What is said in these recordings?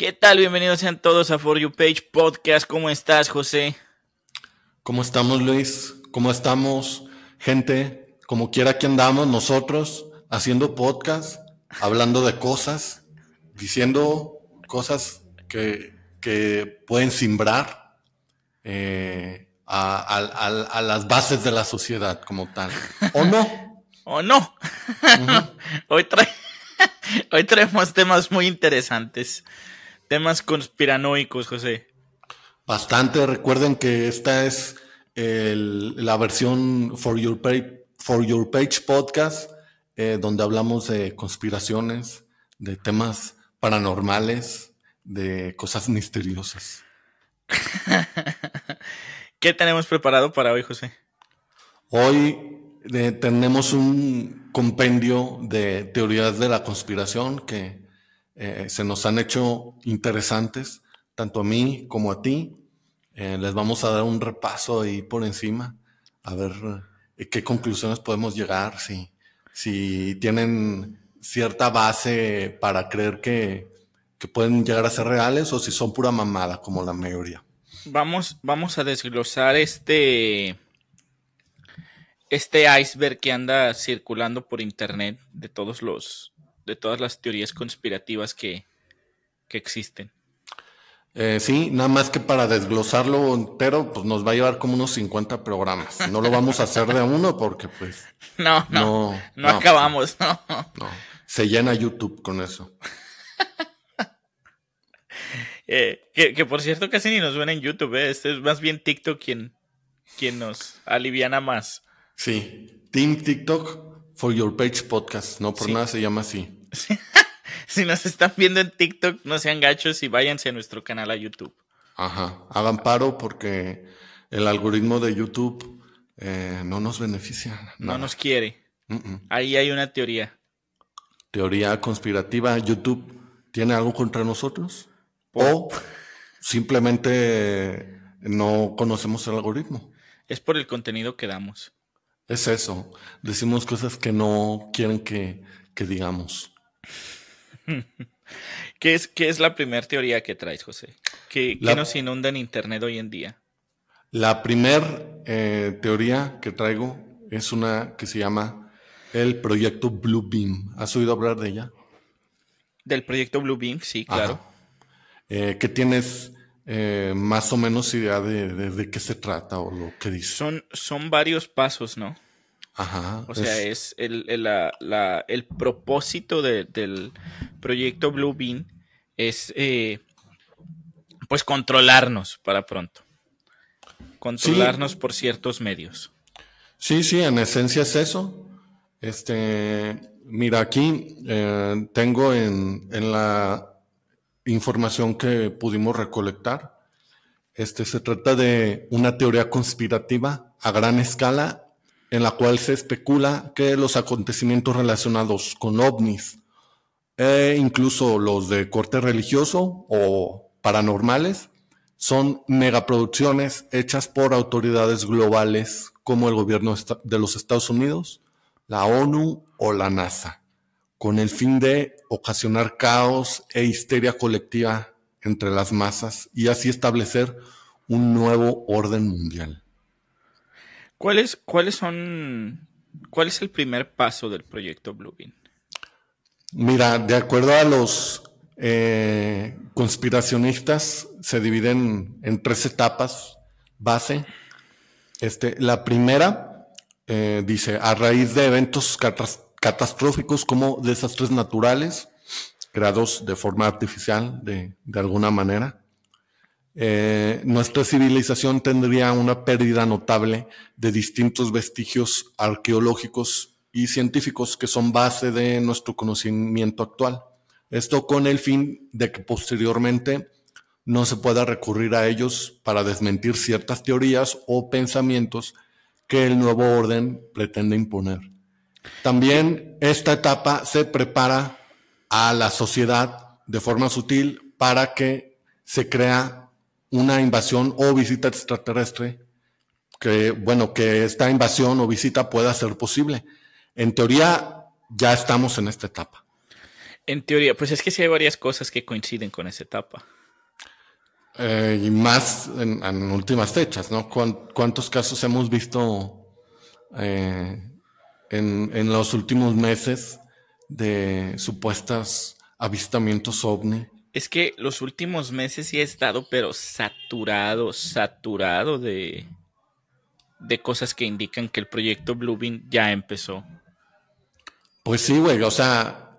¿Qué tal? Bienvenidos sean todos a For You Page Podcast. ¿Cómo estás, José? ¿Cómo estamos, Luis? ¿Cómo estamos, gente? Como quiera que andamos nosotros, haciendo podcast, hablando de cosas, diciendo cosas que, que pueden simbrar eh, a, a- a las bases de la sociedad como tal. ¿O no? ¿O no? hoy traemos temas muy interesantes. Temas conspiranoicos, José. Bastante. Recuerden que esta es el- la versión For Your Page, For Your Page Podcast, eh, donde hablamos de conspiraciones, de temas paranormales, de cosas misteriosas. ¿Qué tenemos preparado para hoy, José? Hoy eh, tenemos un compendio de teorías de la conspiración que eh, se nos han hecho interesantes, tanto a mí como a ti. Eh, les vamos a dar un repaso ahí por encima, a ver eh, qué conclusiones podemos llegar, si, si tienen cierta base para creer que, que pueden llegar a ser reales o si son pura mamada, como la mayoría. Vamos, vamos a desglosar este. Este iceberg que anda circulando por internet de todos los. De todas las teorías conspirativas que, que existen. Eh, sí, nada más que para desglosarlo entero, pues nos va a llevar como unos 50 programas. No lo vamos a hacer de uno porque pues No, no, no, acabamos, no. no. Se llena YouTube con eso. Eh, que, que por cierto casi ni nos ven en YouTube, ¿eh? este es más bien TikTok quien, quien nos aliviana más. Sí, Team TikTok for your page podcast. No por Sí. nada se llama así. Si nos están viendo en TikTok, no sean gachos y váyanse a nuestro canal a YouTube. Ajá. Hagan paro porque el algoritmo de YouTube eh, no nos beneficia. No nos quiere. Ahí hay una teoría. Teoría conspirativa. YouTube tiene algo contra nosotros o simplemente no conocemos el algoritmo. Es por el contenido que damos. Es eso. Decimos cosas que no quieren que, que digamos. ¿Qué es, qué es la primera teoría que traes, José? ¿Qué, nos inunda en Internet hoy en día? La primer eh, teoría que traigo es una que se llama el proyecto Blue Beam. ¿Has oído hablar de ella? Del proyecto Blue Beam, sí, claro. Eh, ¿Qué tienes eh, más o menos idea de, de- de qué se trata o lo que dice? Son, son varios pasos, ¿no? Ajá. O sea, es- es el, el- la- la- el propósito de- del proyecto Blue Beam es eh, pues controlarnos para pronto. Controlarnos por ciertos medios. Sí, sí, en esencia es eso. Este, mira, aquí eh, tengo en, en la información que pudimos recolectar. Este se trata de una teoría conspirativa a gran escala en la cual se especula que los acontecimientos relacionados con ovnis, e incluso los de corte religioso o paranormales, son megaproducciones hechas por autoridades globales como el gobierno de los Estados Unidos, la ONU o la NASA, con el fin de ocasionar caos e histeria colectiva entre las masas y así establecer un nuevo orden mundial. ¿Cuáles, ¿Cuáles son... ¿Cuál es el primer paso del proyecto Blue Beam? Mira, de acuerdo a los eh, conspiracionistas, se dividen en tres etapas base. Este, la primera eh, dice, a raíz de eventos catas- catastróficos como desastres naturales, creados de forma artificial, de, de alguna manera, eh, nuestra civilización tendría una pérdida notable de distintos vestigios arqueológicos y científicos que son base de nuestro conocimiento actual. Esto con el fin de que posteriormente no se pueda recurrir a ellos para desmentir ciertas teorías o pensamientos que el nuevo orden pretende imponer. También esta etapa se prepara a la sociedad de forma sutil para que se crea una invasión o visita extraterrestre, que bueno, que esta invasión o visita pueda ser posible. En teoría, ya estamos en esta etapa. En teoría, pues es que sí hay varias cosas que coinciden con esa etapa. Eh, y más en, últimas fechas, ¿no? ¿Cuántos casos hemos visto eh, en, en, los últimos meses de supuestas avistamientos ovni? Es que los últimos meses sí ha estado, pero saturado, saturado de, de cosas que indican que el proyecto Bluebeam ya empezó. Pues sí, güey, o sea,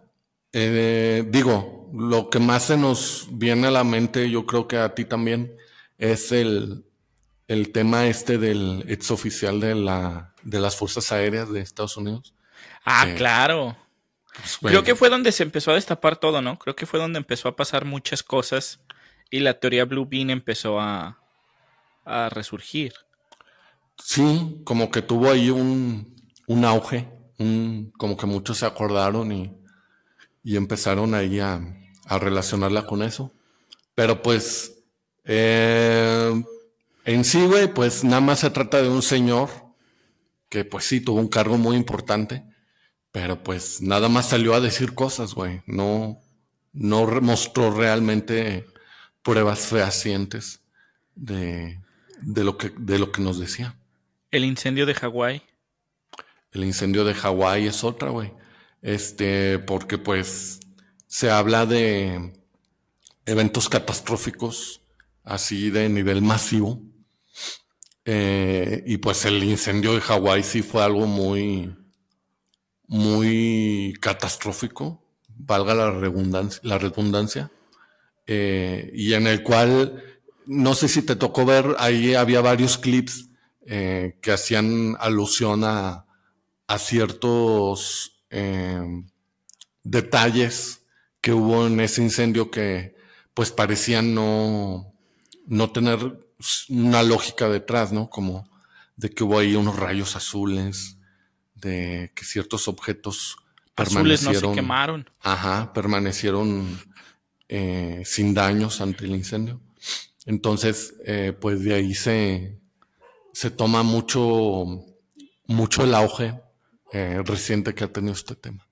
eh, digo, lo que más se nos viene a la mente, yo creo que a ti también, es el, el tema este del ex oficial de, la, de las Fuerzas Aéreas de Estados Unidos. Ah, claro. Pues, creo que fue donde se empezó a destapar todo, ¿no? Creo que fue donde empezó a pasar muchas cosas y la teoría Blue Bean empezó a, a resurgir. Sí, como que tuvo ahí un, un auge, un, como que muchos se acordaron y, y empezaron ahí a, a, relacionarla con eso. Pero pues, eh, en sí, güey, pues nada más se trata de un señor que pues sí tuvo un cargo muy importante, pero pues nada más salió a decir cosas, güey. No, no mostró realmente pruebas fehacientes de, de, lo que, de lo que nos decía. El incendio de Hawái. El incendio de Hawái es otra, güey. Este, porque pues se habla de eventos catastróficos así de nivel masivo. Eh, y pues el incendio de Hawái sí fue algo muy, muy catastrófico, valga la redundancia, la redundancia eh, y en el cual, no sé si te tocó ver, ahí había varios clips eh, que hacían alusión a, ciertos eh, detalles que hubo en ese incendio que pues parecían no, no tener una lógica detrás, ¿no? Como de que hubo ahí unos rayos azules, de que ciertos objetos permanecieron. No se quemaron. Ajá, permanecieron eh, sin daños ante el incendio. Entonces, pues de ahí se, se toma mucho, mucho el auge eh, reciente que ha tenido este tema.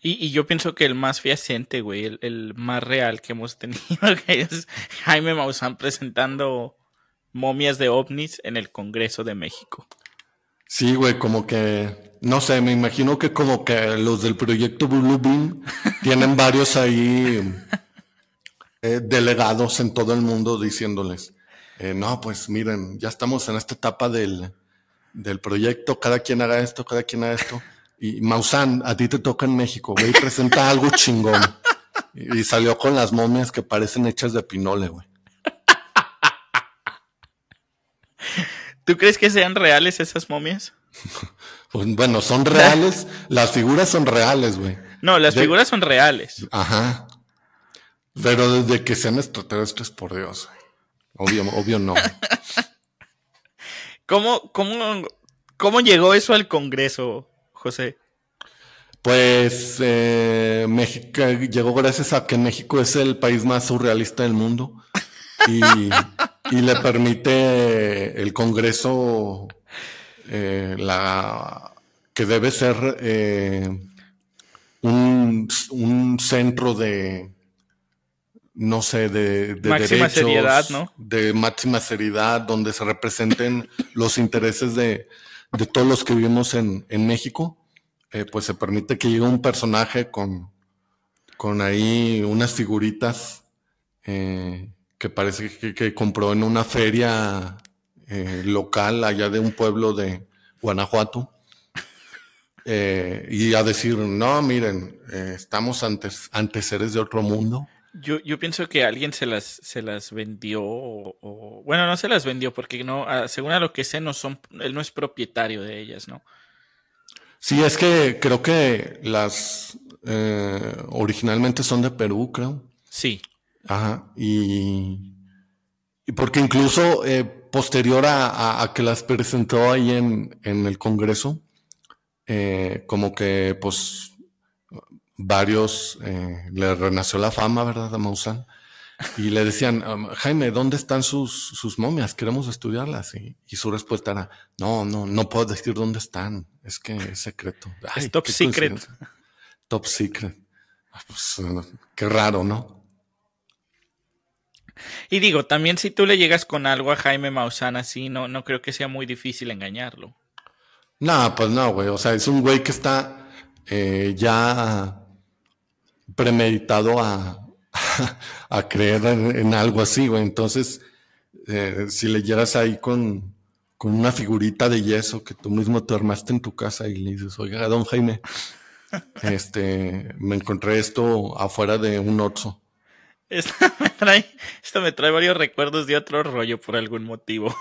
Y, yo pienso que el más fehaciente, güey, el, más real que hemos tenido, es Jaime Maussan presentando momias de ovnis en el Congreso de México. Sí, güey, como que, no sé, me imagino que como que los del proyecto Blue Beam tienen varios ahí eh, delegados en todo el mundo diciéndoles, eh, no, pues miren, ya estamos en esta etapa del, del proyecto, cada quien haga esto, cada quien haga esto. Y Maussan, a ti te toca en México, güey, presenta algo chingón. Y, salió con las momias que parecen hechas de pinole, güey. ¿Tú crees que sean reales esas momias? pues, bueno, son reales, las figuras son reales, güey. No, las figuras son reales. Ajá. Pero desde que sean extraterrestres, por Dios. Obvio, obvio no. ¿Cómo, cómo, ¿Cómo llegó eso al Congreso, José? Pues eh, México llegó gracias a que México es el país más surrealista del mundo y, le permite el Congreso eh, la que debe ser eh, un centro de, no sé, de, de máxima seriedad, ¿no? De máxima seriedad, donde se representen los intereses de, de, todos los que vivimos en, en México, eh, pues se permite que llegue un personaje con, con ahí unas figuritas eh, que parece que, compró en una feria eh, local allá de un pueblo de Guanajuato. y a decir, no, miren, estamos ante, ante seres de otro mundo yo, yo pienso que alguien se las, se las vendió, o, bueno, no se las vendió, porque no, ah, según a lo que sé, no son, él no es propietario de ellas, ¿no? Sí, es que creo que las eh, originalmente son de Perú, creo. Sí. Ajá. Y, y porque incluso eh, posterior a, a, que las presentó ahí en, en el Congreso, eh, como que pues varios eh, le renació la fama, ¿verdad? A Maussan. Y le decían, Jaime, ¿dónde están sus, sus momias? Queremos estudiarlas. Y, y, su respuesta era, no, no, no puedo decir dónde están. Es que es secreto. es top secret. Top secret. Pues, qué raro, ¿no? Y digo, también si tú le llegas con algo a Jaime Maussan así, no, no creo que sea muy difícil engañarlo. No, pues no, güey. O sea, es un güey que está eh, ya premeditado a, a creer en, algo así, güey. Entonces, eh, si le llegas ahí con, con una figurita de yeso que tú mismo te armaste en tu casa y le dices, oiga, don Jaime, este, me encontré esto afuera de un Oxxo. Esto me, trae, esto me trae varios recuerdos de otro rollo por algún motivo.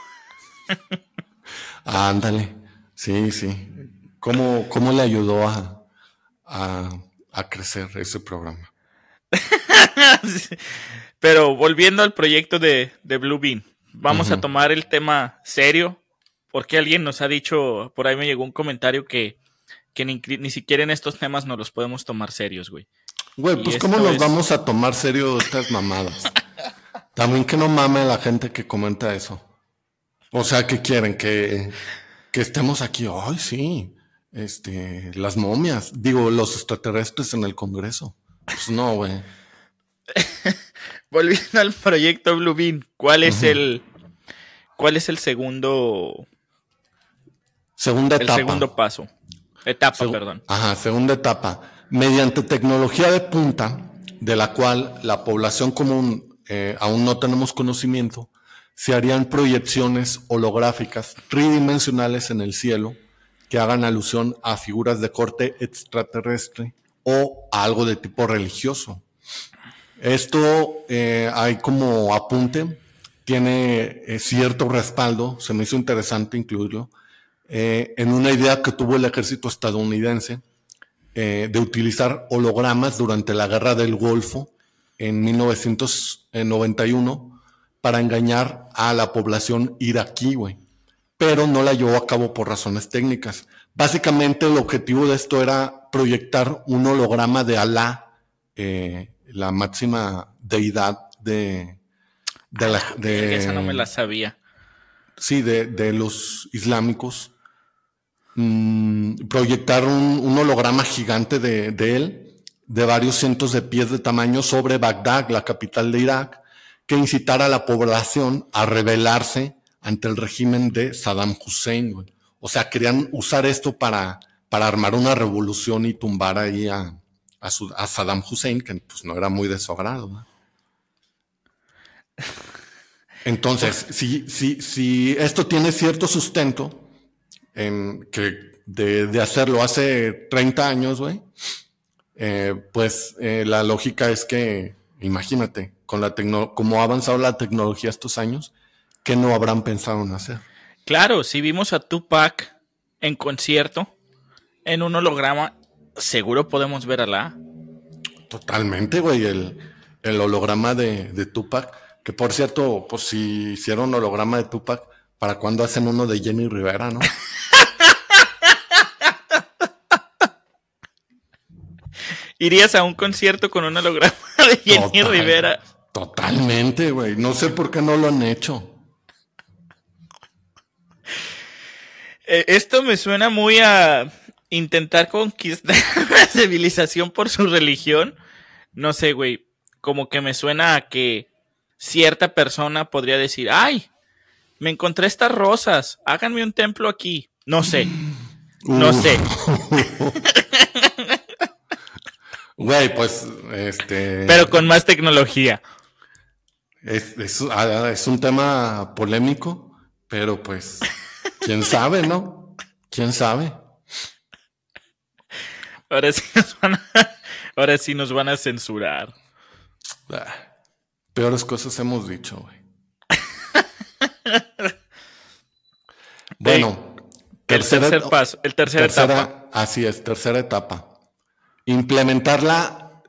Ándale, sí, sí. ¿Cómo, cómo le ayudó a, a, crecer ese programa? Pero volviendo al proyecto de, de Blue Bean, vamos a tomar el tema serio, porque alguien nos ha dicho, por ahí me llegó un comentario que, que ni, ni siquiera en estos temas nos los podemos tomar serios, güey. Güey, pues ¿cómo nos vamos a tomar serio estas mamadas? También que no mame la gente que comenta eso. O sea, que quieren que, que estemos aquí. Ay, sí. Este, las momias. Digo, los extraterrestres en el Congreso. Pues no, güey. Volviendo al proyecto Bean, ¿cuál es el cuál es el segundo segunda etapa? El segundo paso. Etapa, perdón. Ajá, segunda etapa mediante tecnología de punta, de la cual la población común eh, aún no tenemos conocimiento, se harían proyecciones holográficas tridimensionales en el cielo que hagan alusión a figuras de corte extraterrestre o a algo de tipo religioso. Esto eh, hay como apunte, tiene eh, cierto respaldo, se me hizo interesante incluirlo, en una idea que tuvo el ejército estadounidense eh, de utilizar hologramas durante la Guerra del Golfo en 1991 para engañar a la población iraquí, güey. Pero no la llevó a cabo por razones técnicas. Básicamente el objetivo de esto era proyectar un holograma de Alá, eh, la máxima deidad de, de la... De, esa no me la sabía. Sí, de, de los islámicos Mm, proyectar un, holograma gigante de, él, de varios cientos de pies de tamaño, sobre Bagdad, la capital de Irak, que incitara a la población a rebelarse ante el régimen de Saddam Hussein. O sea, querían usar esto para, para armar una revolución y tumbar ahí a, a, Saddam Hussein, que pues no era muy de su agrado. Entonces, si, si, si esto tiene cierto sustento, en que de, hacerlo hace 30 años, güey, eh, pues eh, la lógica es que, imagínate, con la como ha avanzado la tecnología estos años, ¿qué no habrán pensado en hacer? Claro, si vimos a Tupac en concierto, en un holograma, seguro podemos ver a la. Totalmente, güey, el, el holograma de, de, Tupac, que por cierto, pues si hicieron holograma de Tupac, ¿para cuándo hacen uno de Jenny Rivera, no? ¿Irías a un concierto con un holograma de Jenny Rivera? Totalmente, güey. No sé por qué no lo han hecho. Eh, esto me suena muy a intentar conquistar la civilización por su religión. No sé, güey. Como que me suena a que cierta persona podría decir, ay, me encontré estas rosas, háganme un templo aquí. No sé. No sé. Güey, pues, este. Pero con más tecnología. Ah, es, un tema polémico, pero pues, quién sabe, ¿no? ¿Quién sabe? Ahora sí nos van a, ahora sí nos van a censurar. Ah, peores cosas hemos dicho, güey. bueno, el tercer paso, el tercer etapa. Así es, tercera etapa implementarla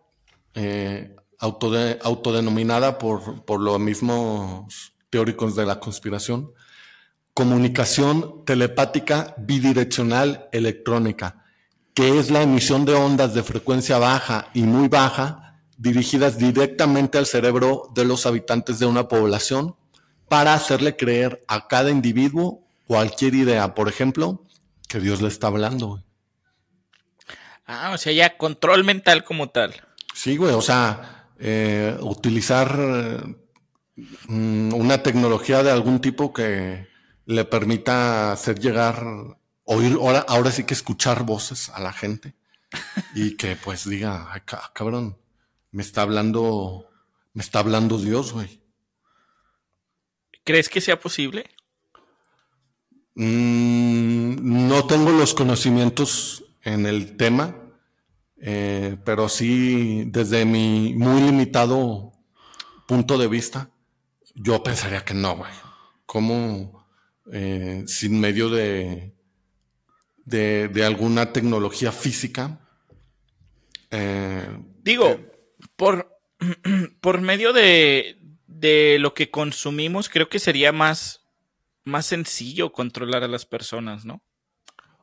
eh, autodenominada por, por los mismos teóricos de la conspiración, comunicación telepática bidireccional electrónica, que es la emisión de ondas de frecuencia baja y muy baja dirigidas directamente al cerebro de los habitantes de una población para hacerle creer a cada individuo cualquier idea, por ejemplo, que Dios le está hablando. Ah, o sea, ya control mental como tal. Sí, güey, o sea, eh, utilizar mm, una tecnología de algún tipo que le permita hacer llegar, oír, ahora, ahora sí que escuchar voces a la gente y que pues diga, Ay, cabrón, me está hablando, me está hablando Dios, güey. ¿Crees que sea posible? Mm, no tengo los conocimientos en el tema, eh, pero sí, desde mi muy limitado punto de vista, yo pensaría que no, güey. ¿Cómo eh, sin medio de, de, alguna tecnología física? Eh, Digo, por, por medio de, de lo que consumimos, creo que sería más, más sencillo controlar a las personas, ¿no?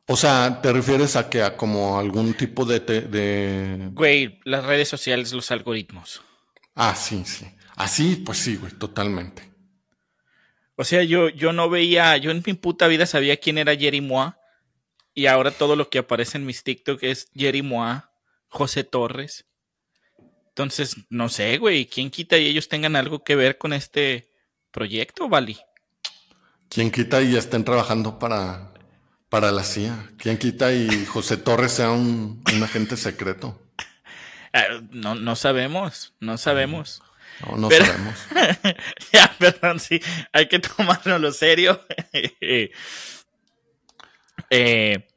O sea, ¿te refieres a que a como algún tipo de, de... Güey, las redes sociales, los algoritmos. Ah, sí, sí. Así, pues sí, güey, totalmente. O sea, yo, yo no veía, yo en mi puta vida sabía quién era Jerry Moa. Y ahora todo lo que aparece en mis TikTok es Jerry Moa, José Torres. Entonces, no sé, güey, ¿quién quita y ellos tengan algo que ver con este proyecto, Vali? ¿Quién quita y estén trabajando para, para la CIA? ¿Quién quita y José Torres sea un, agente secreto? Ah, no, no sabemos, no sabemos. No, no sabemos. ya, perdón, sí, hay que tomárnoslo serio. eh,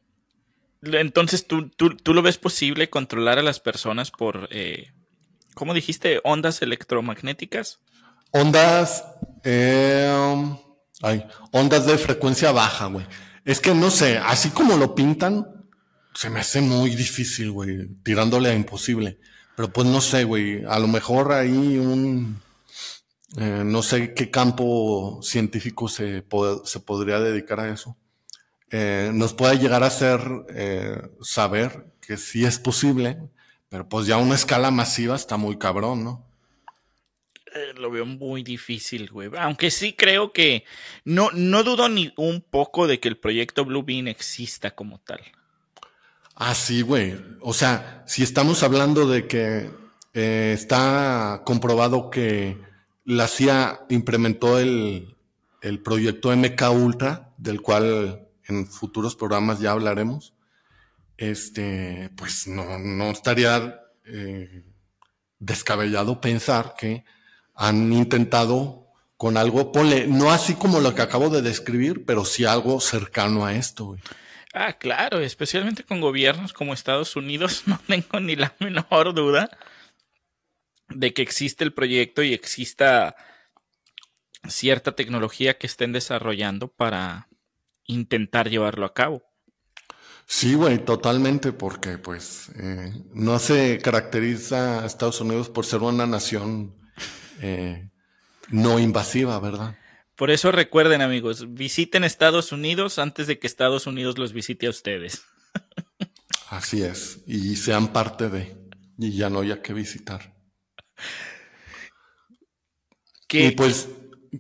entonces, ¿tú, ¿tú, lo ves posible controlar a las personas por, eh, ¿cómo dijiste? ¿Ondas electromagnéticas? Ondas, eh, ay, ondas de frecuencia baja, güey. Es que no sé, así como lo pintan, se me hace muy difícil, güey, tirándole a imposible. Pero pues no sé, güey, a lo mejor hay un, eh, no sé qué campo científico se, se podría dedicar a eso. Eh, nos puede llegar a hacer saber que sí es posible, pero pues ya una escala masiva está muy cabrón, ¿no? Eh, lo veo muy difícil, güey. Aunque sí creo que no, no dudo ni un poco de que el proyecto Blue Bean exista como tal. Ah, sí, güey. O sea, si estamos hablando de que eh, está comprobado que la CIA implementó el, el proyecto MK Ultra, del cual en futuros programas ya hablaremos este, pues no, no estaría eh, descabellado pensar que han intentado con algo, ponle, no así como lo que acabo de describir, pero sí algo cercano a esto. Ah, claro, especialmente con gobiernos como Estados Unidos, no tengo ni la menor duda de que existe el proyecto y exista cierta tecnología que estén desarrollando para intentar llevarlo a cabo. Sí, güey, totalmente, porque pues eh, no se caracteriza a Estados Unidos por ser una nación eh, no invasiva, ¿verdad? Por eso recuerden, amigos, visiten Estados Unidos antes de que Estados Unidos los visite a ustedes. Así es, y sean parte de, y ya no haya que visitar. ¿Qué? Y pues,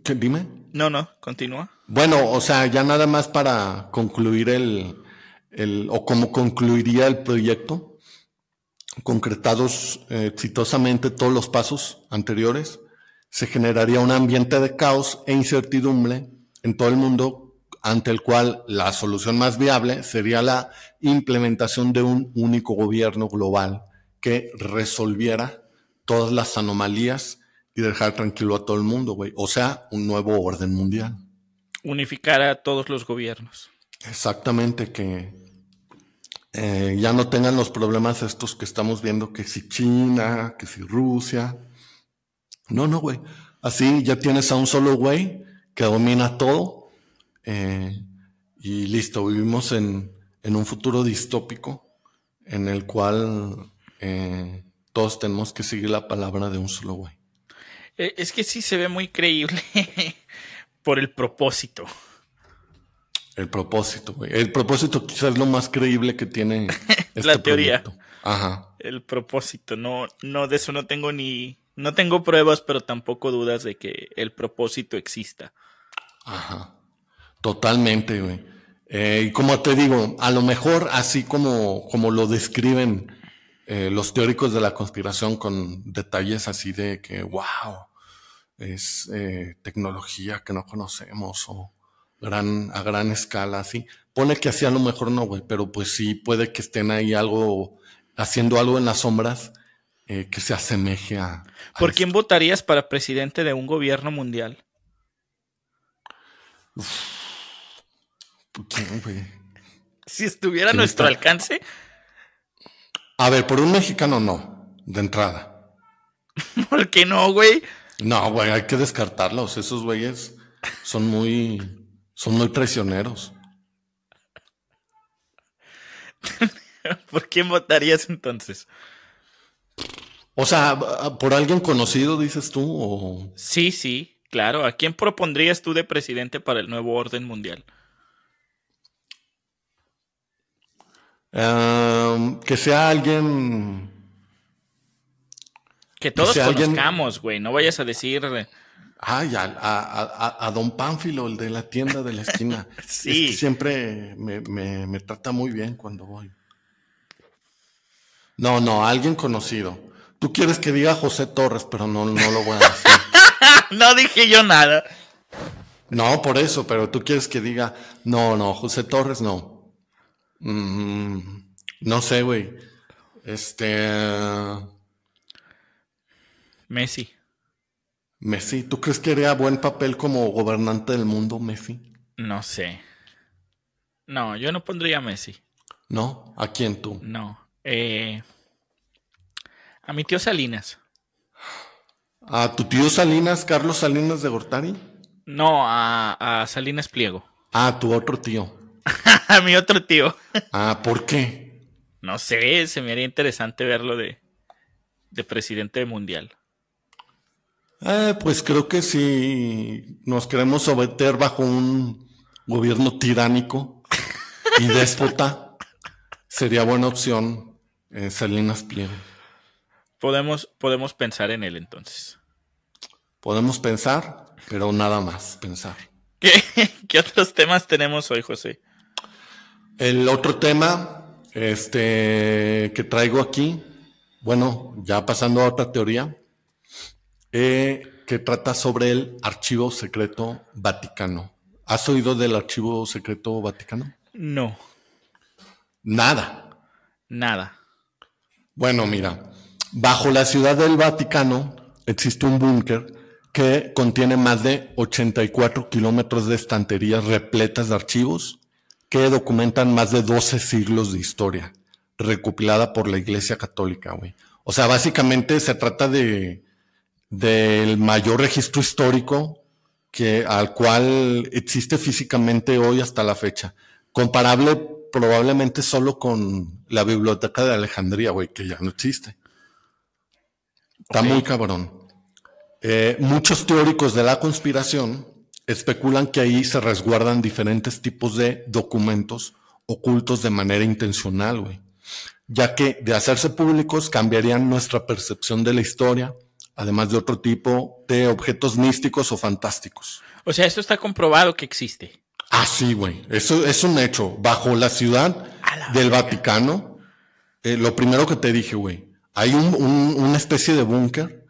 ¿qué, dime. No, no, continúa. Bueno, o sea, ya nada más para concluir el, o cómo concluiría el proyecto, concretados eh, exitosamente todos los pasos anteriores, se generaría un ambiente de caos e incertidumbre en todo el mundo, ante el cual la solución más viable sería la implementación de un único gobierno global que resolviera todas las anomalías y dejar tranquilo a todo el mundo, güey. O sea, un nuevo orden mundial. Unificar a todos los gobiernos. Exactamente, que eh, ya no tengan los problemas estos que estamos viendo, que si China, que si Rusia. No, no, güey. Así ya tienes a un solo güey que domina todo eh, y listo, vivimos en, en, un futuro distópico en el cual eh, todos tenemos que seguir la palabra de un solo güey. Es que sí se ve muy creíble por el propósito. El propósito, güey. El propósito quizás es lo más creíble que tiene este la teoría. Ajá. El propósito, no, no, de eso no tengo ni, no tengo pruebas, pero tampoco dudas de que el propósito exista. Ajá. Totalmente, güey. Eh, y como te digo, a lo mejor así como, como lo describen eh, los teóricos de la conspiración con detalles así de que, wow, es eh, tecnología que no conocemos o gran, a gran escala, así. Pone que así a lo mejor no, güey, pero pues sí puede que estén ahí algo, haciendo algo en las sombras eh, que se asemeje a... ¿Por quién votarías para presidente de un gobierno mundial? ¿Quién, güey? Si estuviera a nuestro alcance. A ver, por un mexicano no, de entrada. ¿Por qué no, güey? No, güey, hay que descartarlos. Esos güeyes son muy, son muy traicioneros. ¿Por quién votarías entonces? O sea, ¿por alguien conocido, dices tú? O... Sí, sí, claro. ¿A quién propondrías tú de presidente para el nuevo orden mundial? que sea alguien. Que todos conozcamos, güey. No vayas a decir. Ay, a, Don Pánfilo, el de la tienda de la esquina. sí. siempre me, trata muy bien cuando voy. No, no, alguien conocido. Tú quieres que diga José Torres, pero no, no lo voy a decir. no dije yo nada. No, por eso, pero tú quieres que diga, no, no, José Torres no. Mm, no sé, güey. Este. Messi. Messi. ¿Tú crees que haría buen papel como gobernante del mundo, Messi? No sé. No, yo no pondría a Messi. ¿No? ¿A quién tú? No. Eh, a mi tío Salinas. ¿A tu tío Salinas, Carlos Salinas de Gortari? No, a, a Salinas Pliego. Ah, tu otro tío. a mi otro tío. ah, ¿por qué? No sé, se me haría interesante verlo de, de presidente mundial. Eh, pues creo que si nos queremos someter bajo un gobierno tiránico y déspota, sería buena opción eh, Salinas Pliego. Podemos, podemos pensar en él entonces. Podemos pensar, pero nada más pensar. ¿Qué otros temas tenemos hoy, José? El otro tema este, que traigo aquí, bueno, ya pasando a otra teoría, eh, que trata sobre el Archivo Secreto Vaticano. ¿Has oído del Archivo Secreto Vaticano? No. Nada. Nada. Bueno, mira, bajo la ciudad del Vaticano existe un búnker que contiene más de 84 kilómetros de estanterías repletas de archivos que documentan más de 12 siglos de historia, recopilada por la Iglesia Católica, güey. O sea, básicamente se trata de del mayor registro histórico que al cual existe físicamente hoy hasta la fecha. Comparable probablemente solo con la biblioteca de Alejandría, güey, que ya no existe. Está muy cabrón. Eh, muchos teóricos de la conspiración especulan que ahí se resguardan diferentes tipos de documentos ocultos de manera intencional, güey. Ya que de hacerse públicos cambiarían nuestra percepción de la historia, además de otro tipo de objetos místicos o fantásticos. O sea, esto está comprobado que existe. Ah, sí, güey. Eso es un hecho. Bajo la ciudad del Vaticano, eh, lo primero que te dije, güey, hay una especie de búnker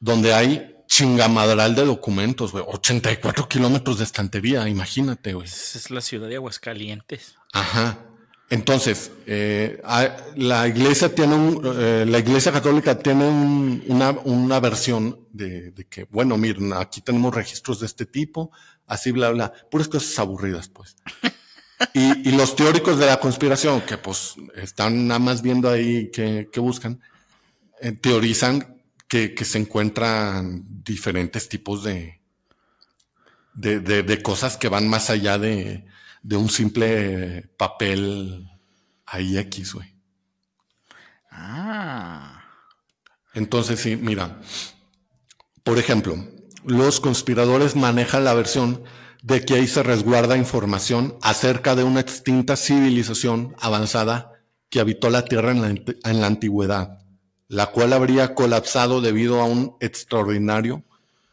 donde hay chingamadral de documentos, güey. 84 kilómetros de estantería, imagínate, güey. Es la ciudad de Aguascalientes. Ajá. Entonces, eh, la iglesia tiene un, eh, la iglesia católica tiene una, una, versión de, de, que, bueno, miren, aquí tenemos registros de este tipo, así bla, bla, puras cosas aburridas, pues. y, y, los teóricos de la conspiración, que pues están nada más viendo ahí que, que buscan, eh, teorizan que, se encuentran diferentes tipos de, de, cosas que van más allá de, un simple papel ahí X, güey. Ah. Entonces, sí, mira. Por ejemplo, los conspiradores manejan la versión de que ahí se resguarda información acerca de una extinta civilización avanzada que habitó la Tierra en la, en la antigüedad la cual habría colapsado debido a un extraordinario,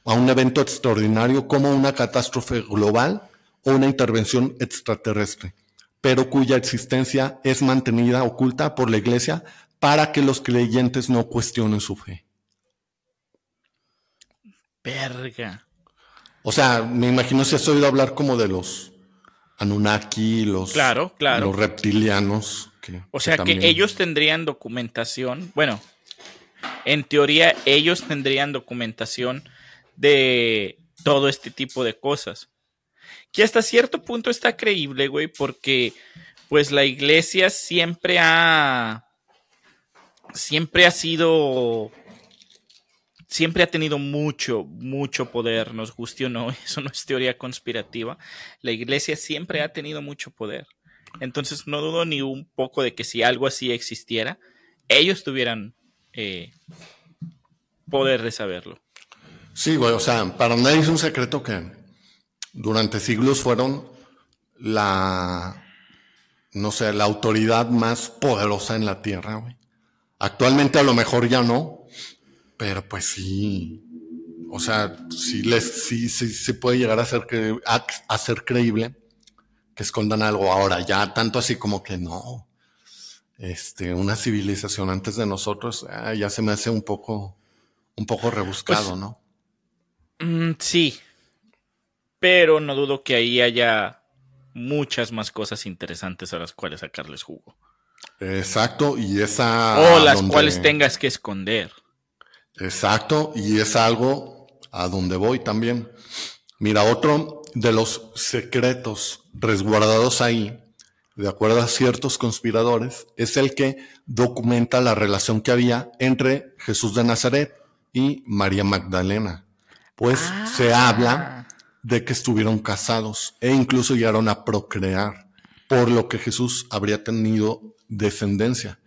a un evento extraordinario como una catástrofe global o una intervención extraterrestre, pero cuya existencia es mantenida oculta por la Iglesia para que los creyentes no cuestionen su fe. Verga. O sea, me imagino si has oído hablar como de los Anunnaki, los, claro, claro. los reptilianos. o sea que, ellos tendrían documentación, bueno, en teoría ellos tendrían documentación de todo este tipo de cosas. Que hasta cierto punto está creíble, güey, porque pues la iglesia siempre ha siempre ha sido siempre ha tenido mucho, mucho poder, nos guste o no, eso no es teoría conspirativa. La iglesia siempre ha tenido mucho poder. Entonces no dudo ni un poco de que si algo así existiera, ellos tuvieran eh, poder de saberlo. Sí, güey, o sea, para nadie es un secreto que durante siglos fueron la, no sé, la autoridad más poderosa en la tierra, güey. Actualmente a lo mejor ya no, pero pues sí, o sea, sí, les, sí, sí se puede llegar a ser, a, ser creíble que escondan algo ahora, ya tanto así como que no, este, una civilización antes de nosotros, ah, ya se me hace un poco, un poco rebuscado, pues, ¿no? Mm, sí, pero no dudo que ahí haya muchas más cosas interesantes a las cuales sacarles jugo. Exacto, y esa... O las cuales tengas que esconder. Exacto, y es algo a donde voy también. Mira, otro de los secretos resguardados ahí, de acuerdo a ciertos conspiradores, es el que documenta la relación que había entre Jesús de Nazaret y María Magdalena. Pues se ah. habla de que estuvieron casados e incluso llegaron a procrear, por lo que Jesús habría tenido descendencia.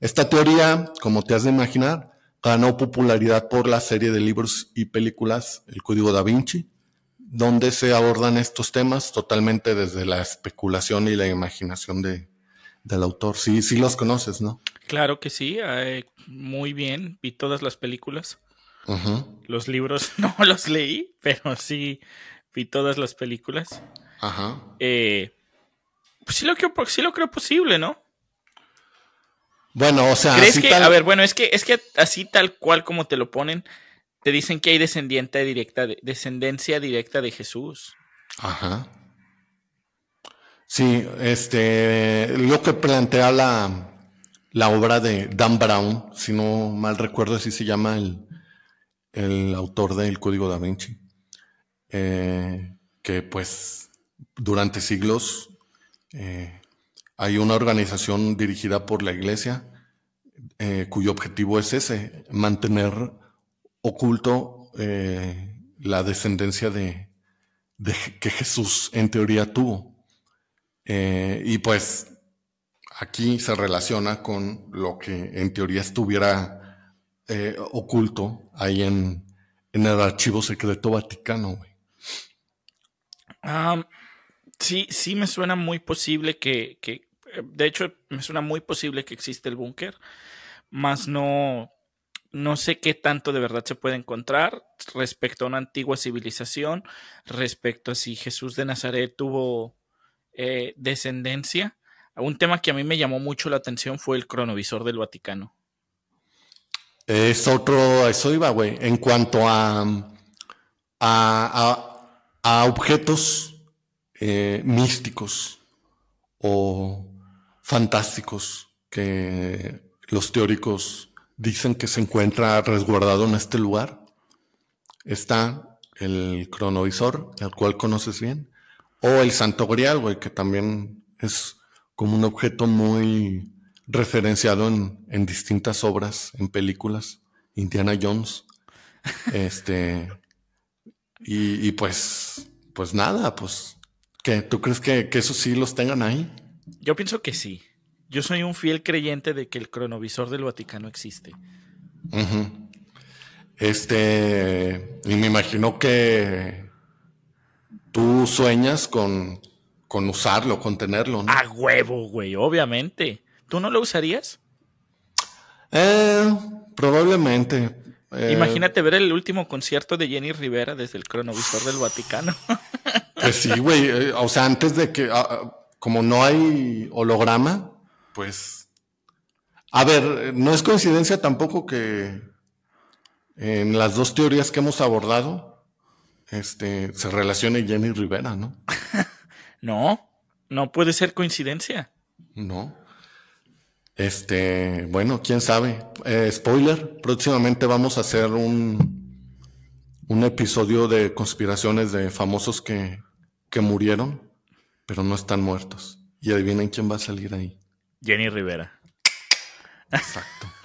Esta teoría, como te has de imaginar, ganó popularidad por la serie de libros y películas El Código da Vinci, donde se abordan estos temas totalmente desde la especulación y la imaginación de, del autor. Sí, sí los conoces, ¿no? Claro que sí, eh, muy bien, vi todas las películas. Los libros no los leí, pero sí vi todas las películas. Ajá. Eh, pues sí lo, creo, sí lo creo posible, ¿no? Bueno, o sea. ¿Crees que, a ver, bueno, es que, es que así tal cual como te lo ponen, te dicen que hay descendiente directa, descendencia directa de Jesús. Ajá. Sí, este, lo que plantea la, la obra de Dan Brown, si no mal recuerdo, así se llama el, el autor del Código da Vinci, eh, que pues durante siglos eh, hay una organización dirigida por la iglesia eh, cuyo objetivo es ese, mantener oculto eh, la descendencia de, que Jesús en teoría tuvo. Eh, y pues aquí se relaciona con lo que en teoría estuviera oculto ahí en, el archivo secreto vaticano. Sí, sí me suena muy posible que, de hecho, me suena muy posible que existe el búnker, más no, no sé qué tanto de verdad se puede encontrar respecto a una antigua civilización, respecto a si Jesús de Nazaret tuvo eh, descendencia. Un tema que a mí me llamó mucho la atención fue el cronovisor del Vaticano. Es otro, eso iba, güey. En cuanto a, a, a objetos eh, místicos o fantásticos que los teóricos dicen que se encuentra resguardado en este lugar. Está el cronovisor, el cual conoces bien, o el Santo Grial, güey, que también es como un objeto muy referenciado en, en distintas obras, en películas, Indiana Jones. Este, y, y pues, pues nada, pues ¿Qué? ¿Tú crees que, que esos sí los tengan ahí? Yo pienso que sí. Yo soy un fiel creyente de que el cronovisor del Vaticano existe. Este, y me imagino que tú sueñas con, con usarlo, con tenerlo, ¿no? A huevo, güey, obviamente. ¿Tú no lo usarías? Eh, probablemente. Eh, Imagínate ver el último concierto de Jenny Rivera desde el cronovisor del Vaticano. Pues sí, güey. Eh, o sea, antes de que, ah, ah, como no hay holograma, pues A ver, no es coincidencia tampoco que en las dos teorías que hemos abordado, este, se relacione Jenny Rivera, ¿no? no, no puede ser coincidencia. No. Este, bueno, quién sabe. Eh, spoiler, próximamente vamos a hacer un, un episodio de conspiraciones de famosos que, que murieron, pero no están muertos. Y adivinen quién va a salir ahí. Jenny Rivera. Exacto.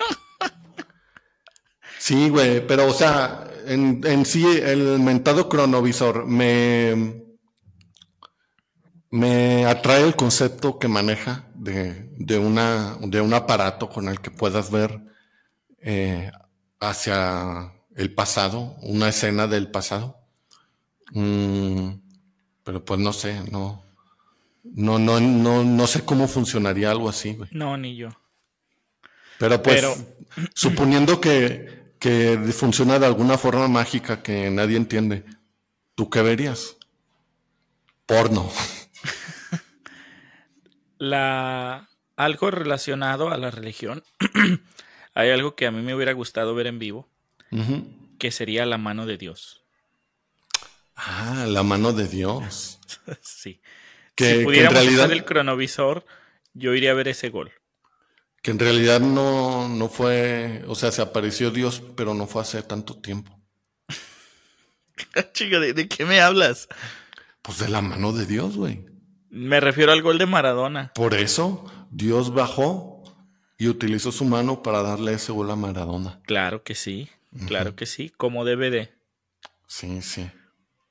Sí, güey, pero o sea, en, en sí el mentado cronovisor me, me atrae el concepto que maneja de, de, una, de un aparato con el que puedas ver eh, hacia el pasado, una escena del pasado. Mm, pero pues no sé, no, no, no, no, no sé cómo funcionaría algo así, güey. No, ni yo. Pero pues, suponiendo que, que funciona de alguna forma mágica que nadie entiende, ¿tú qué verías? Porno. La algo relacionado a la religión. Hay algo que a mí me hubiera gustado ver en vivo, que sería la mano de Dios. Ah, la mano de Dios. sí. Si pudiéramos usar el cronovisor, yo iría a ver ese gol. Que en realidad no, no fue, o sea, se apareció Dios, pero no fue hace tanto tiempo. Chica, ¿de, qué me hablas? Pues de la mano de Dios, güey. Me refiero al gol de Maradona. Por eso, Dios bajó y utilizó su mano para darle ese gol a Maradona. Claro que sí, claro que sí, como debe de. Sí, sí.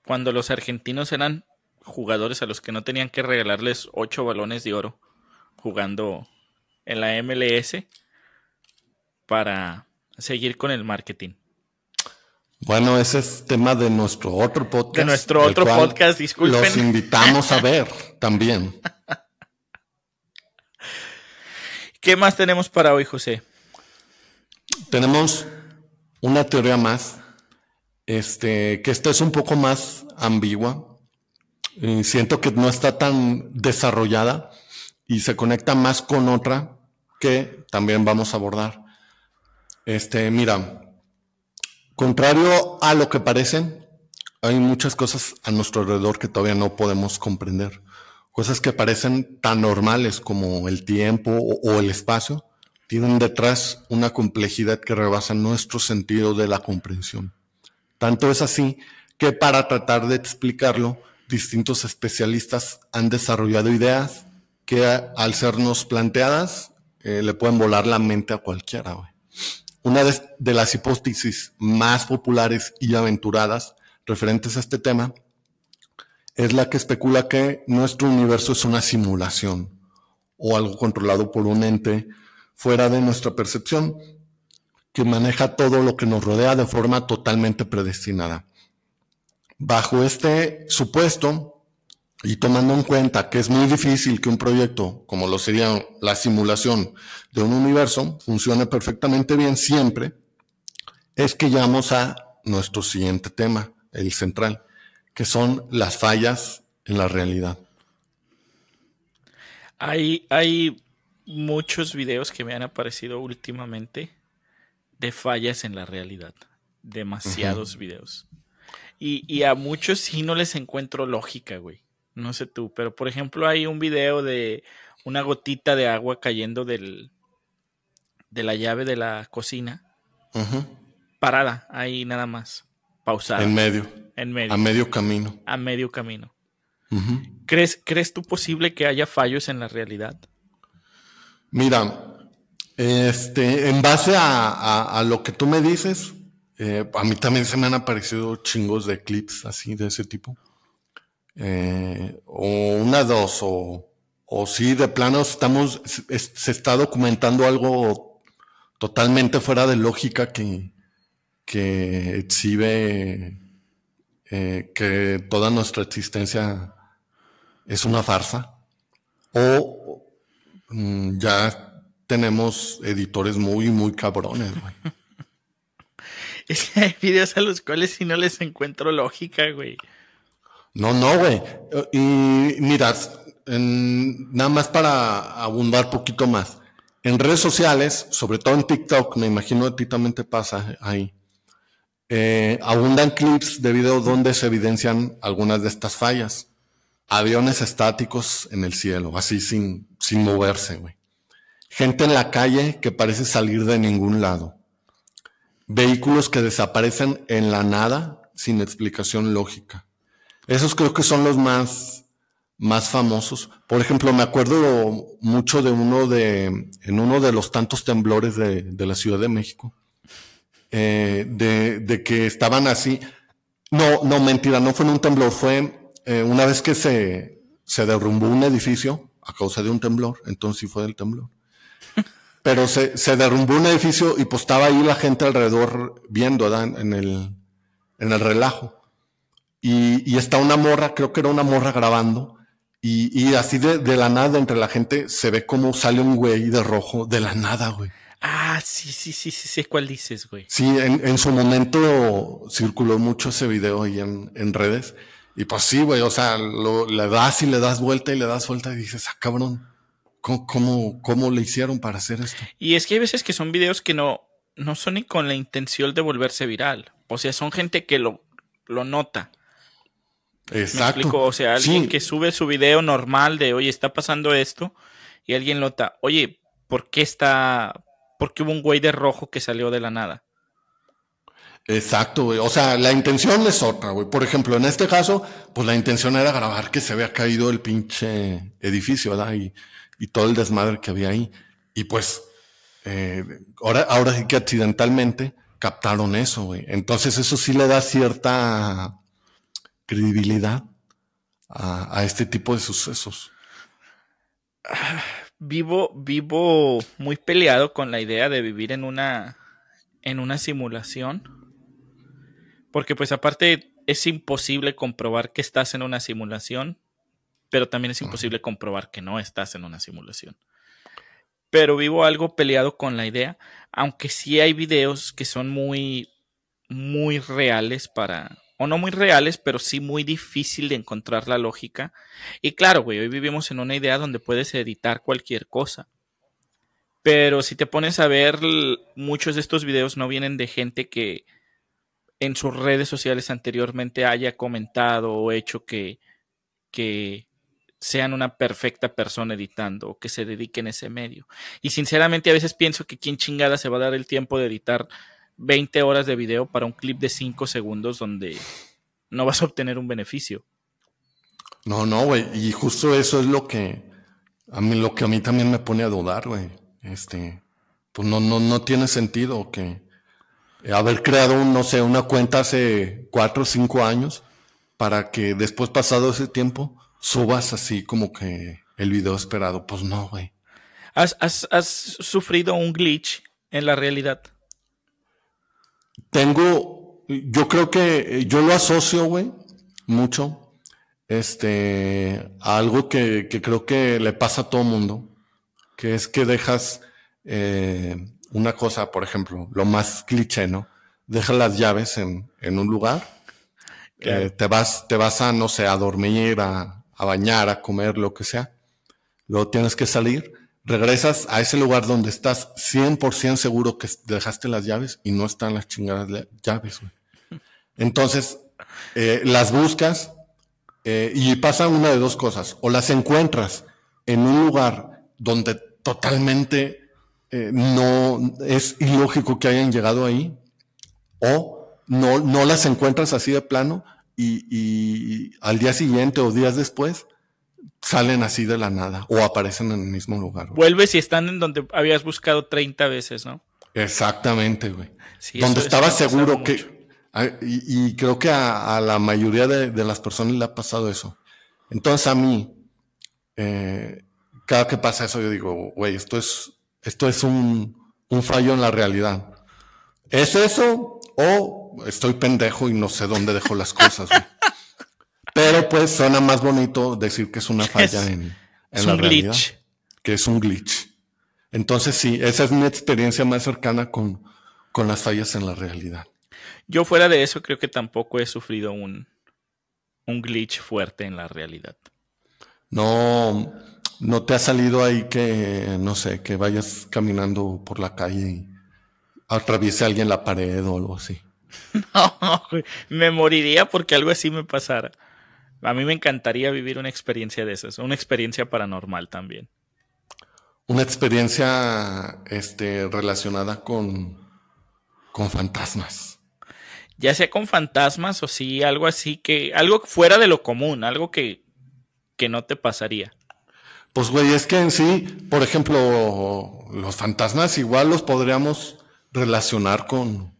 Cuando los argentinos eran jugadores a los que no tenían que regalarles ocho balones de oro jugando en la MLS para seguir con el marketing. Bueno, ese es tema de nuestro otro podcast. De nuestro otro podcast, disculpen. Los invitamos a ver también. ¿Qué más tenemos para hoy, José? Tenemos una teoría más, este, que esta es un poco más ambigua. Y siento que no está tan desarrollada y se conecta más con otra que también vamos a abordar. Este, mira, contrario a lo que parecen, hay muchas cosas a nuestro alrededor que todavía no podemos comprender. Cosas que parecen tan normales como el tiempo o, el espacio, tienen detrás una complejidad que rebasa nuestro sentido de la comprensión. Tanto es así que para tratar de explicarlo, distintos especialistas han desarrollado ideas que al sernos planteadas eh, le pueden volar la mente a cualquiera. Una de, las hipótesis más populares y aventuradas referentes a este tema es la que especula que nuestro universo es una simulación o algo controlado por un ente fuera de nuestra percepción que maneja todo lo que nos rodea de forma totalmente predestinada. Bajo este supuesto, y tomando en cuenta que es muy difícil que un proyecto, como lo sería la simulación de un universo, funcione perfectamente bien siempre, es que llegamos a nuestro siguiente tema, el central, que son las fallas en la realidad. Hay, hay muchos videos que me han aparecido últimamente de fallas en la realidad. Demasiados videos. Y, y a muchos sí no les encuentro lógica, güey. No sé tú, pero por ejemplo hay un video de una gotita de agua cayendo del, de la llave de la cocina. Parada, ahí nada más. Pausada. En medio. En medio. A medio camino. A medio camino. ¿Crees, ¿Crees tú posible que haya fallos en la realidad? Mira, este, en base a, lo que tú me dices, eh, a mí también se me han aparecido chingos de clips así de ese tipo. Eh, o una dos, o, o si de plano estamos, se está documentando algo totalmente fuera de lógica que, que exhibe eh, que toda nuestra existencia es una farsa, o mm, ya tenemos editores muy, muy cabrones, güey. Es que hay videos a los cuales si no les encuentro lógica, güey. No, no, güey. Y mira, nada más para abundar poquito más. en redes sociales, sobre todo en TikTok, me imagino a ti también te pasa ahí, eh, abundan clips de video donde se evidencian algunas de estas fallas. Aviones estáticos en el cielo, así sin, sin moverse, güey. Gente en la calle que parece salir de ningún lado. Vehículos que desaparecen en la nada sin explicación lógica. Esos creo que son los más, más famosos. Por ejemplo, me acuerdo mucho de uno de, en uno de los tantos temblores de, de la Ciudad de México, eh, de, de, que estaban así. No, no, mentira, no fue en un temblor, fue eh, una vez que se, se derrumbó un edificio a causa de un temblor, entonces sí fue del temblor. Pero se, se derrumbó un edificio y pues estaba ahí la gente alrededor viendo, ¿verdad? En el, en el relajo. Y, y, está una morra, creo que era una morra grabando, y, y así de, de, la nada entre la gente se ve como sale un güey de rojo, de la nada, güey. Ah, sí, sí, sí, sí, sé cuál dices, güey. Sí, en, en, su momento circuló mucho ese video ahí en, en redes. Y pues sí, güey, o sea, lo, le das y le das vuelta y le das vuelta y dices, ah, cabrón, ¿cómo, cómo, cómo le hicieron para hacer esto? Y es que hay veces que son videos que no, no son ni con la intención de volverse viral. O sea, son gente que lo, lo nota. Exacto. O sea, alguien sí. que sube su video normal de, oye, está pasando esto, y alguien nota, oye, ¿por qué está, por qué hubo un güey de rojo que salió de la nada? Exacto, güey. O sea, la intención es otra, güey. Por ejemplo, en este caso, pues la intención era grabar que se había caído el pinche edificio, ¿verdad? Y, y todo el desmadre que había ahí. Y pues, eh, ahora, ahora sí que accidentalmente captaron eso, güey. Entonces eso sí le da cierta credibilidad a, a este tipo de sucesos. Vivo, vivo muy peleado con la idea de vivir en una, en una simulación. Porque pues aparte es imposible comprobar que estás en una simulación, pero también es imposible comprobar que no estás en una simulación. Pero vivo algo peleado con la idea, aunque sí hay videos que son muy, muy reales para, o no muy reales, pero sí muy difícil de encontrar la lógica. Y claro, güey, hoy vivimos en una idea donde puedes editar cualquier cosa. Pero si te pones a ver, muchos de estos videos no vienen de gente que en sus redes sociales anteriormente haya comentado o hecho que, que sean una perfecta persona editando o que se dediquen a ese medio. Y sinceramente a veces pienso que quién chingada se va a dar el tiempo de editar 20 horas de video para un clip de 5 segundos donde no vas a obtener un beneficio. No, no, güey. Y justo eso es lo que a mí, lo que a mí también me pone a dudar, güey. Este, pues no, no, no tiene sentido que haber creado, un, no sé, una cuenta hace cuatro o cinco años para que después pasado ese tiempo subas así como que el video esperado. Pues no, güey. ¿Has, has, has sufrido un glitch en la realidad? Tengo, yo creo que yo lo asocio, güey, mucho, este, a algo que, que, creo que le pasa a todo mundo, que es que dejas eh, una cosa, por ejemplo, lo más cliché, ¿no? Dejas las llaves en, en un lugar, claro. eh, te vas, te vas a, no sé, a dormir, a, a bañar, a comer, lo que sea. Luego tienes que salir regresas a ese lugar donde estás 100% seguro que dejaste las llaves y no están las chingadas llaves. Entonces, eh, las buscas eh, y pasa una de dos cosas. O las encuentras en un lugar donde totalmente eh, no es ilógico que hayan llegado ahí, o no, no las encuentras así de plano y, y al día siguiente o días después salen así de la nada o aparecen en el mismo lugar. Güey. Vuelves y están en donde habías buscado 30 veces, ¿no? Exactamente, güey. Sí, donde estabas seguro que... Y, y, creo que a, a la mayoría de, de, las personas le ha pasado eso. Entonces a mí, eh, cada que pasa eso, yo digo, güey, esto es, esto es un, un fallo en la realidad. ¿Es eso o estoy pendejo y no sé dónde dejo las cosas? Güey? Pero pues suena más bonito decir que es una falla es, en, en es la un realidad. Glitch. Que es un glitch. Entonces sí, esa es mi experiencia más cercana con, con las fallas en la realidad. Yo fuera de eso creo que tampoco he sufrido un, un glitch fuerte en la realidad. No, ¿No te ha salido ahí que, no sé, que vayas caminando por la calle y atraviese alguien la pared o algo así? No, me moriría porque algo así me pasara. A mí me encantaría vivir una experiencia de esas, una experiencia paranormal también. Una experiencia este, relacionada con, con fantasmas. Ya sea con fantasmas o sí, algo así que, algo fuera de lo común, algo que, que no te pasaría. Pues güey, es que en sí, por ejemplo, los fantasmas igual los podríamos relacionar con,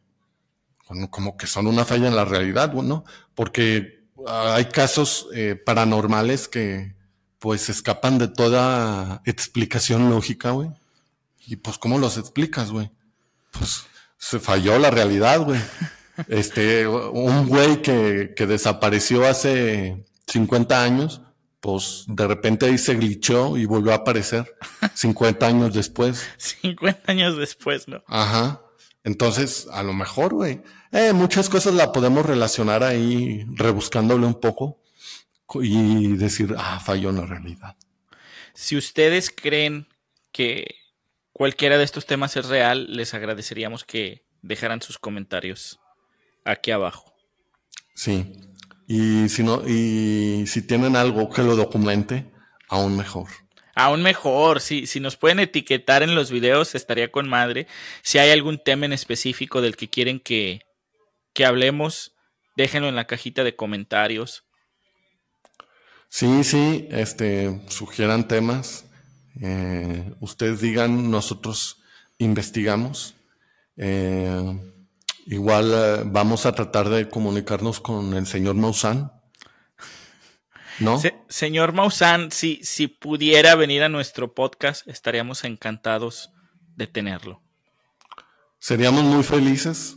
como que son una falla en la realidad, ¿no? Porque hay casos eh, paranormales que pues escapan de toda explicación lógica, güey. Y pues, ¿cómo los explicas, güey? Pues se falló la realidad, güey. Este, un güey que, que desapareció hace 50 años, pues de repente ahí se glitchó y volvió a aparecer 50 años después. 50 años después, ¿no? Ajá. Entonces, a lo mejor, güey, eh, muchas cosas la podemos relacionar ahí, rebuscándole un poco y decir, ah, falló en la realidad. Si ustedes creen que cualquiera de estos temas es real, les agradeceríamos que dejaran sus comentarios aquí abajo. Sí. Y si no, y si tienen algo que lo documente, aún mejor. Aún mejor, si, si nos pueden etiquetar en los videos, estaría con madre. Si hay algún tema en específico del que quieren que, que hablemos, déjenlo en la cajita de comentarios. Sí, sí, este, sugieran temas. Eh, ustedes digan, nosotros investigamos. Eh, igual eh, vamos a tratar de comunicarnos con el señor Maussan ¿No? señor Maussan, si, si pudiera venir a nuestro podcast, estaríamos encantados de tenerlo. Seríamos muy felices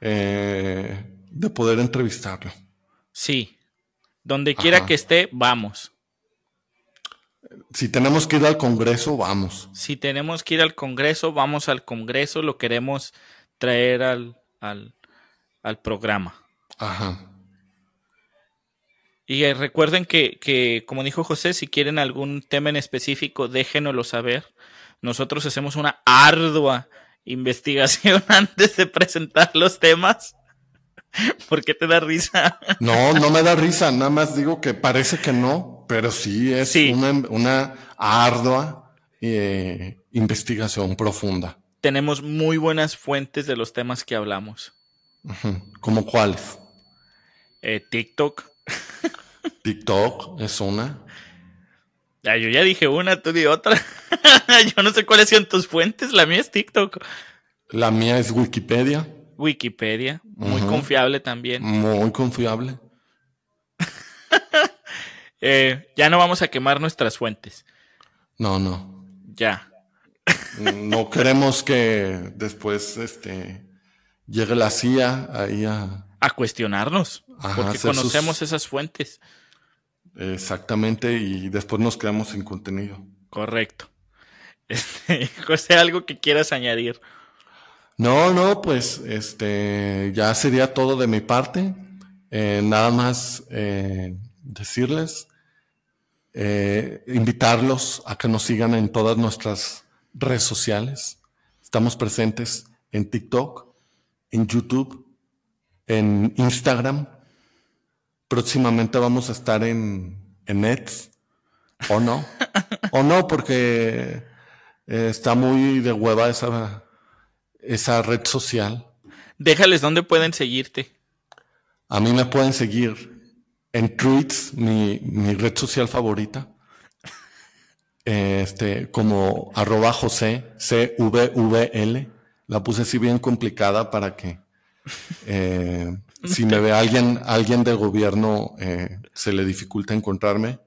eh, de poder entrevistarlo. Sí, donde quiera que esté, vamos. Si tenemos que ir al Congreso, vamos. Si tenemos que ir al Congreso, vamos al Congreso, lo queremos traer al, al, al programa. Ajá. Y eh, recuerden que, como dijo José, si quieren algún tema en específico, déjenoslo saber. Nosotros hacemos una ardua investigación antes de presentar los temas. ¿Por qué te da risa? No, no me da risa, nada más digo que parece que no, pero sí es Una, ardua eh, investigación profunda. Tenemos muy buenas fuentes de los temas que hablamos. ¿Como cuáles? Eh, TikTok, TikTok es una. Ya, yo ya dije una, tú di otra. yo no sé cuáles son tus fuentes. La mía es TikTok. La mía es Wikipedia. Wikipedia. Muy confiable también. Muy confiable. Eh, ya no vamos a quemar nuestras fuentes. No, no. Ya. no queremos que después este, llegue la CIA ahí a a cuestionarnos, porque conocemos esas fuentes. Exactamente, y después nos quedamos sin contenido. Correcto. Este, José, algo que quieras añadir. No, no, pues este ya sería todo de mi parte. Eh, nada más eh, decirles, eh, invitarlos a que nos sigan en todas nuestras redes sociales. Estamos presentes en TikTok, en YouTube, en Instagram. Próximamente vamos a estar en, en Nets. ¿O no? ¿O no? Porque eh, está muy de hueva esa, esa red social. Déjales dónde pueden seguirte. A mí me pueden seguir en Tweets, mi, mi red social favorita. Este, como arroba José, C-V-V-L. La puse así bien complicada para que eh, si me ve alguien, alguien del gobierno, eh, se le dificulta encontrarme.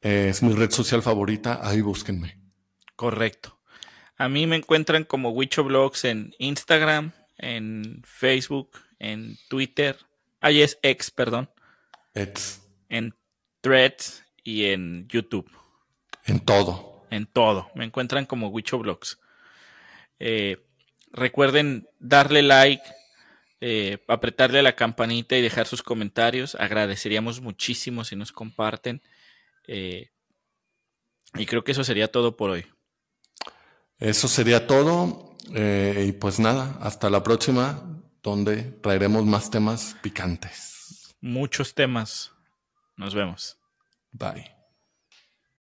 Eh, es mi red social favorita, ahí búsquenme. Correcto. A mí me encuentran como Blogs en Instagram, en Facebook, en Twitter. Ahí es X, perdón. En Threads y en YouTube. En todo. En todo. Me encuentran como Wichovlogs. Eh, Recuerden darle like, eh, apretarle la campanita y dejar sus comentarios. Agradeceríamos muchísimo si nos comparten. Eh, Y creo que eso sería todo por hoy. Eso sería todo. Eh, y pues nada, hasta la próxima, donde traeremos más temas picantes. Muchos temas. Nos vemos. Bye.